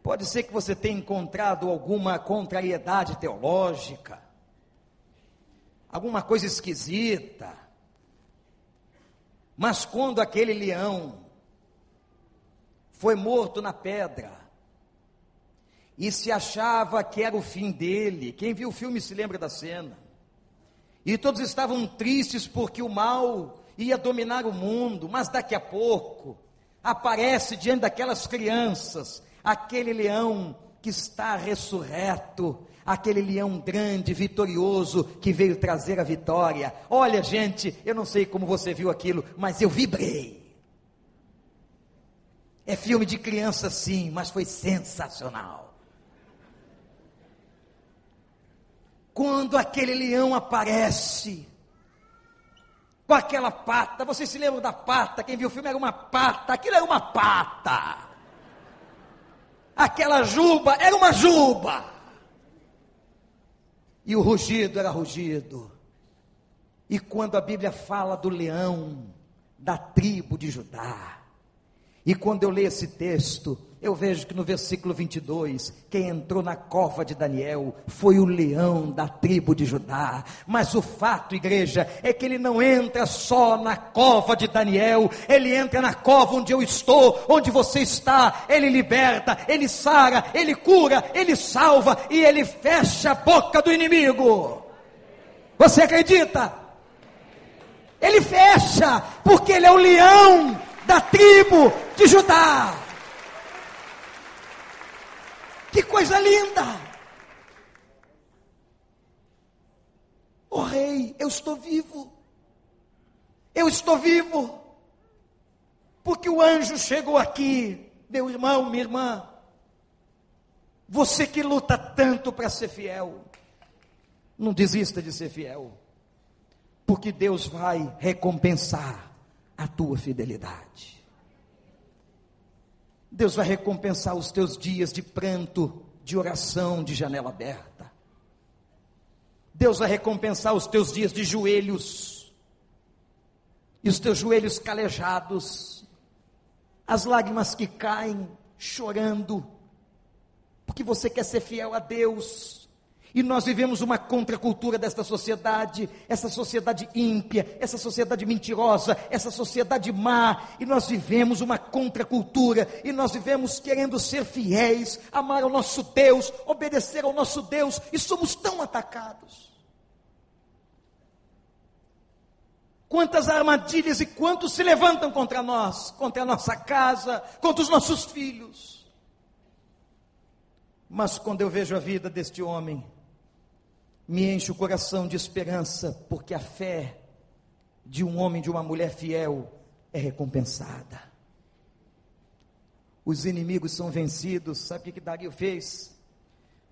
Pode ser que você tenha encontrado alguma contrariedade teológica, alguma coisa esquisita. Mas quando aquele leão foi morto na pedra, e se achava que era o fim dele, quem viu o filme se lembra da cena, e todos estavam tristes porque o mal ia dominar o mundo, mas daqui a pouco aparece diante daquelas crianças aquele leão que está ressurreto, aquele leão grande, vitorioso, que veio trazer a vitória. Olha, gente, eu não sei como você viu aquilo, mas eu vibrei. É filme de criança, sim, mas foi sensacional. Quando aquele leão aparece, com aquela pata. Vocês se lembram da pata? Quem viu o filme era uma pata. Aquilo era uma pata. Aquela juba era uma juba. E o rugido era rugido. E quando a Bíblia fala do leão da tribo de Judá, e quando eu leio esse texto, eu vejo que no versículo 22, quem entrou na cova de Daniel foi o leão da tribo de Judá. Mas o fato, igreja, é que ele não entra só na cova de Daniel, ele entra na cova onde eu estou, onde você está. Ele liberta, ele sara, ele cura, ele salva e ele fecha a boca do inimigo. Você acredita? Ele fecha, porque ele é o leão da tribo de Judá. Que coisa linda! O oh, rei, eu estou vivo. Eu estou vivo. Porque o anjo chegou aqui, meu irmão, minha irmã. Você que luta tanto para ser fiel, não desista de ser fiel, porque Deus vai recompensar a tua fidelidade. Deus vai recompensar os teus dias de pranto, de oração, de janela aberta. Deus vai recompensar os teus dias de joelhos, e os teus joelhos calejados, as lágrimas que caem, chorando, porque você quer ser fiel a Deus. E nós vivemos uma contracultura desta sociedade, essa sociedade ímpia, essa sociedade mentirosa, essa sociedade má, e nós vivemos uma contracultura, e nós vivemos querendo ser fiéis, amar ao nosso Deus, obedecer ao nosso Deus, e somos tão atacados. Quantas armadilhas e quantos se levantam contra nós, contra a nossa casa, contra os nossos filhos. Mas quando eu vejo a vida deste homem, me enche o coração de esperança, porque a fé de um homem, de uma mulher fiel, é recompensada. Os inimigos são vencidos. Sabe o que, que Dario fez?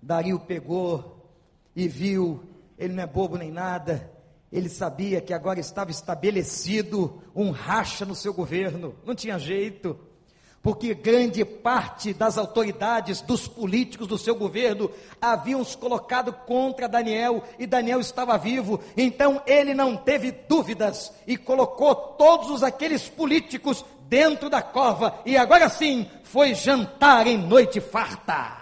Dario pegou e viu, ele não é bobo nem nada, ele sabia que agora estava estabelecido um racha no seu governo, não tinha jeito porque grande parte das autoridades, dos políticos do seu governo, haviam se colocado contra Daniel e Daniel estava vivo, então ele não teve dúvidas e colocou todos aqueles políticos dentro da cova e agora sim foi jantar em noite farta.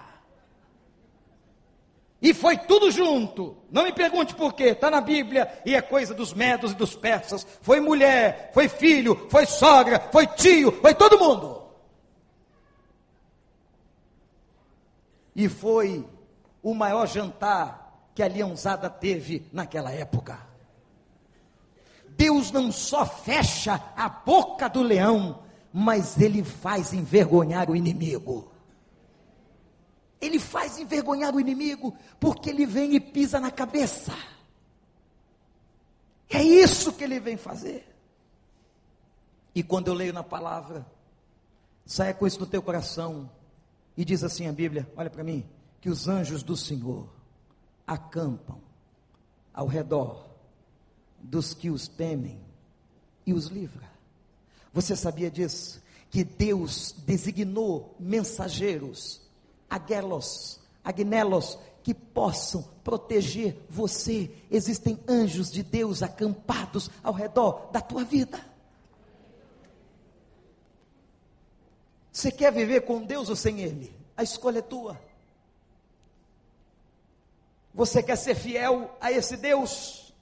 E foi tudo junto. Não me pergunte por quê, está na Bíblia e é coisa dos medos e dos persas. Foi mulher, foi filho, foi sogra, foi tio, foi todo mundo. E foi o maior jantar que a leãozada teve naquela época. Deus não só fecha a boca do leão, mas ele faz envergonhar o inimigo. Ele faz envergonhar o inimigo, porque ele vem e pisa na cabeça. É isso que ele vem fazer. E quando eu leio na palavra, saia com isso no teu coração e diz assim a Bíblia: olha para mim, que os anjos do Senhor acampam ao redor dos que os temem e os livra. Você sabia disso? Que Deus designou mensageiros, aguelos, agnelos, que possam proteger você. Existem anjos de Deus acampados ao redor da tua vida. Você quer viver com Deus ou sem Ele? A escolha é tua. Você quer ser fiel a esse Deus?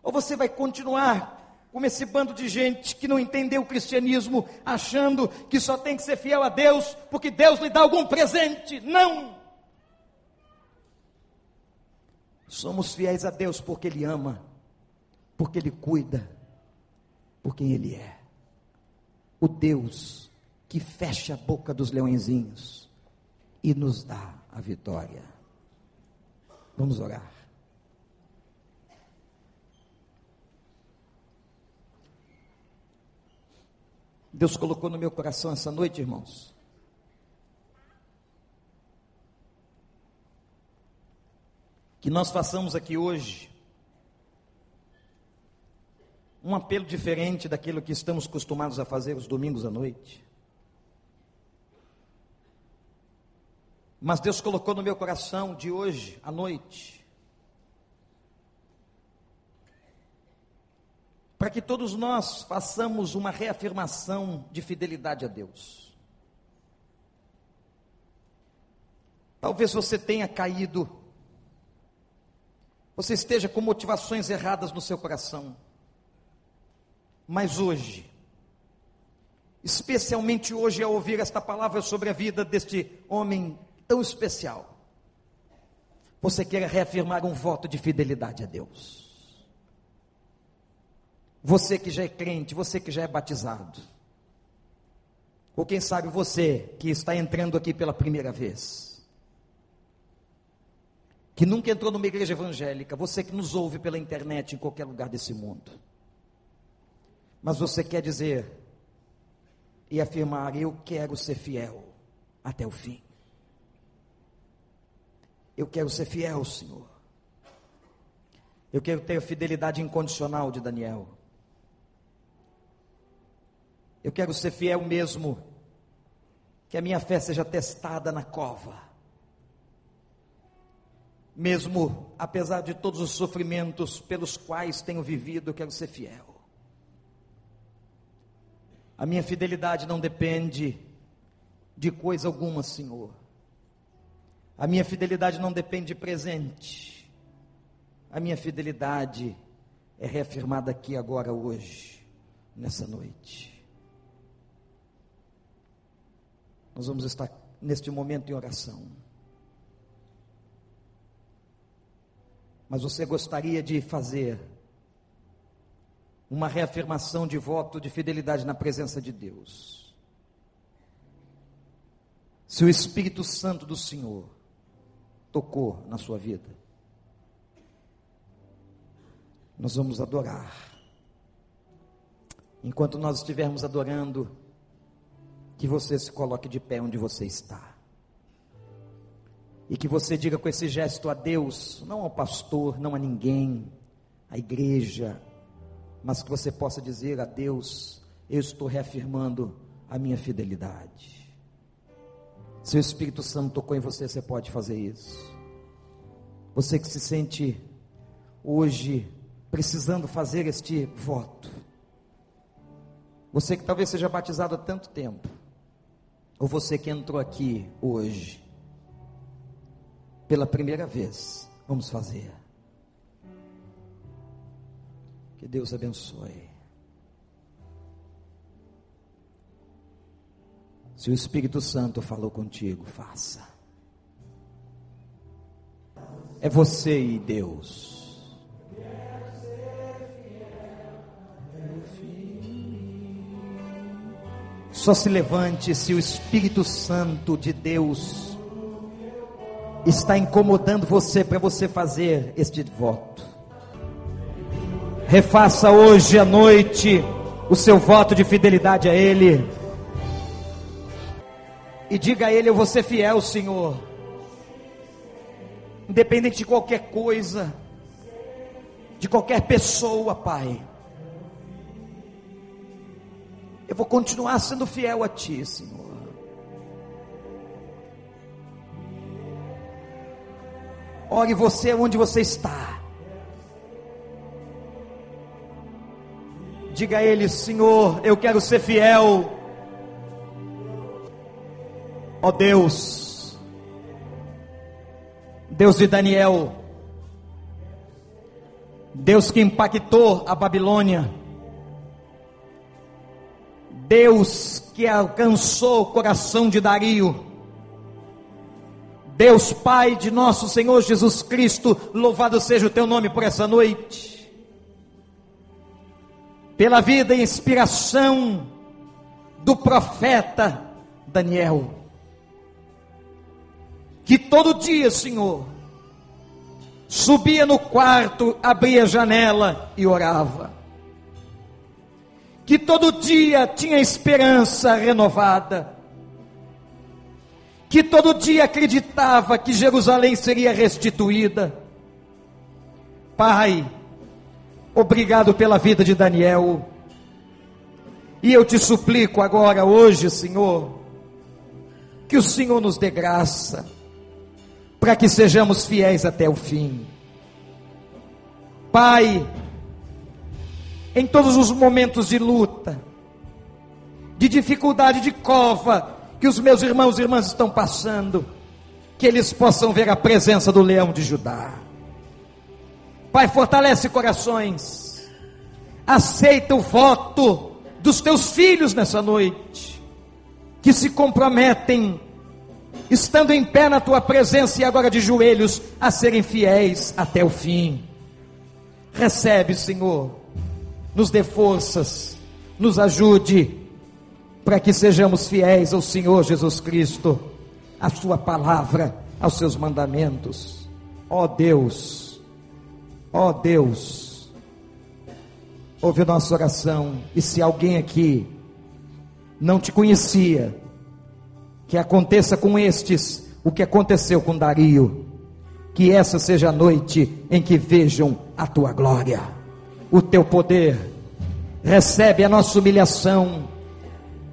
Ou você vai continuar como esse bando de gente que não entendeu o cristianismo, achando que só tem que ser fiel a Deus porque Deus lhe dá algum presente? Não! Somos fiéis a Deus porque Ele ama, porque Ele cuida, por quem Ele é. O Deus que fecha a boca dos leõezinhos e nos dá a vitória. Vamos orar. Deus colocou no meu coração essa noite, irmãos. Que nós façamos aqui hoje um apelo diferente daquilo que estamos acostumados a fazer os domingos à noite. Mas Deus colocou no meu coração de hoje à noite, para que todos nós façamos uma reafirmação de fidelidade a Deus. Talvez você tenha caído, você esteja com motivações erradas no seu coração, mas hoje, especialmente hoje, ao ouvir esta palavra sobre a vida deste homem tão especial, você quer reafirmar um voto de fidelidade a Deus. Você que já é crente, você que já é batizado, ou quem sabe você que está entrando aqui pela primeira vez, que nunca entrou numa igreja evangélica, você que nos ouve pela internet em qualquer lugar desse mundo, mas você quer dizer e afirmar: Eu quero ser fiel até o fim. Eu quero ser fiel, Senhor. Eu quero ter a fidelidade incondicional de Daniel. Eu quero ser fiel mesmo Que a minha fé seja testada na cova. Mesmo apesar de todos os sofrimentos pelos quais tenho vivido, eu quero ser fiel. A minha fidelidade não depende de coisa alguma, Senhor. A minha fidelidade não depende de presente. A minha fidelidade é reafirmada aqui agora, hoje, nessa noite. Nós vamos estar neste momento em oração. Mas você gostaria de fazer uma reafirmação de voto de fidelidade na presença de Deus. Se o Espírito Santo do Senhor tocou na sua vida. Nós vamos adorar. Enquanto nós estivermos adorando, que você se coloque de pé onde você está. E que você diga com esse gesto a Deus, não ao pastor, não a ninguém, à igreja, mas que você possa dizer a Deus: Eu estou reafirmando a minha fidelidade. Se o Espírito Santo tocou em você, você pode fazer isso. Você que se sente hoje precisando fazer este voto. Você que talvez seja batizado há tanto tempo. Ou você que entrou aqui hoje pela primeira vez. Vamos fazer. Que Deus abençoe. Se o Espírito Santo falou contigo, faça. É você e Deus. Só se levante se o Espírito Santo de Deus está incomodando você para você fazer este voto. Refaça hoje à noite o seu voto de fidelidade a Ele e diga a Ele: Eu vou ser fiel, Senhor, independente de qualquer coisa, de qualquer pessoa, Pai. Eu vou continuar sendo fiel a Ti, Senhor. Ore você onde você está. Diga a Ele, Senhor, eu quero ser fiel Ó oh Deus, Deus de Daniel, Deus que impactou a Babilônia, Deus que alcançou o coração de Dario, Deus Pai de nosso Senhor Jesus Cristo, louvado seja o teu nome por essa noite, pela vida e inspiração do profeta Daniel que todo dia, Senhor, subia no quarto, abria a janela e orava. Que todo dia tinha esperança renovada. Que todo dia acreditava que Jerusalém seria restituída. Pai, obrigado pela vida de Daniel. E eu te suplico agora, hoje, Senhor, que o Senhor nos dê graça para que sejamos fiéis até o fim. Pai, em todos os momentos de luta, de dificuldade, de cova, que os meus irmãos e irmãs estão passando, que eles possam ver a presença do leão de Judá. Pai, fortalece corações, aceita o voto dos teus filhos nessa noite, que se comprometem estando em pé na tua presença e agora de joelhos, a serem fiéis até o fim. Recebe, Senhor, nos dê forças, nos ajude, para que sejamos fiéis ao Senhor Jesus Cristo, à Sua palavra, aos Seus mandamentos. Ó oh Deus, ó oh Deus, ouve nossa oração, e se alguém aqui não te conhecia, que aconteça com estes o que aconteceu com Dario. Que essa seja a noite em que vejam a tua glória, o teu poder. Recebe a nossa humilhação,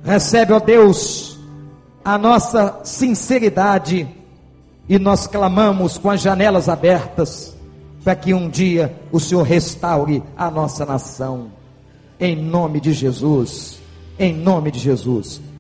recebe, ó Deus, a nossa sinceridade e nós clamamos com as janelas abertas para que um dia o Senhor restaure a nossa nação. Em nome de Jesus, em nome de Jesus.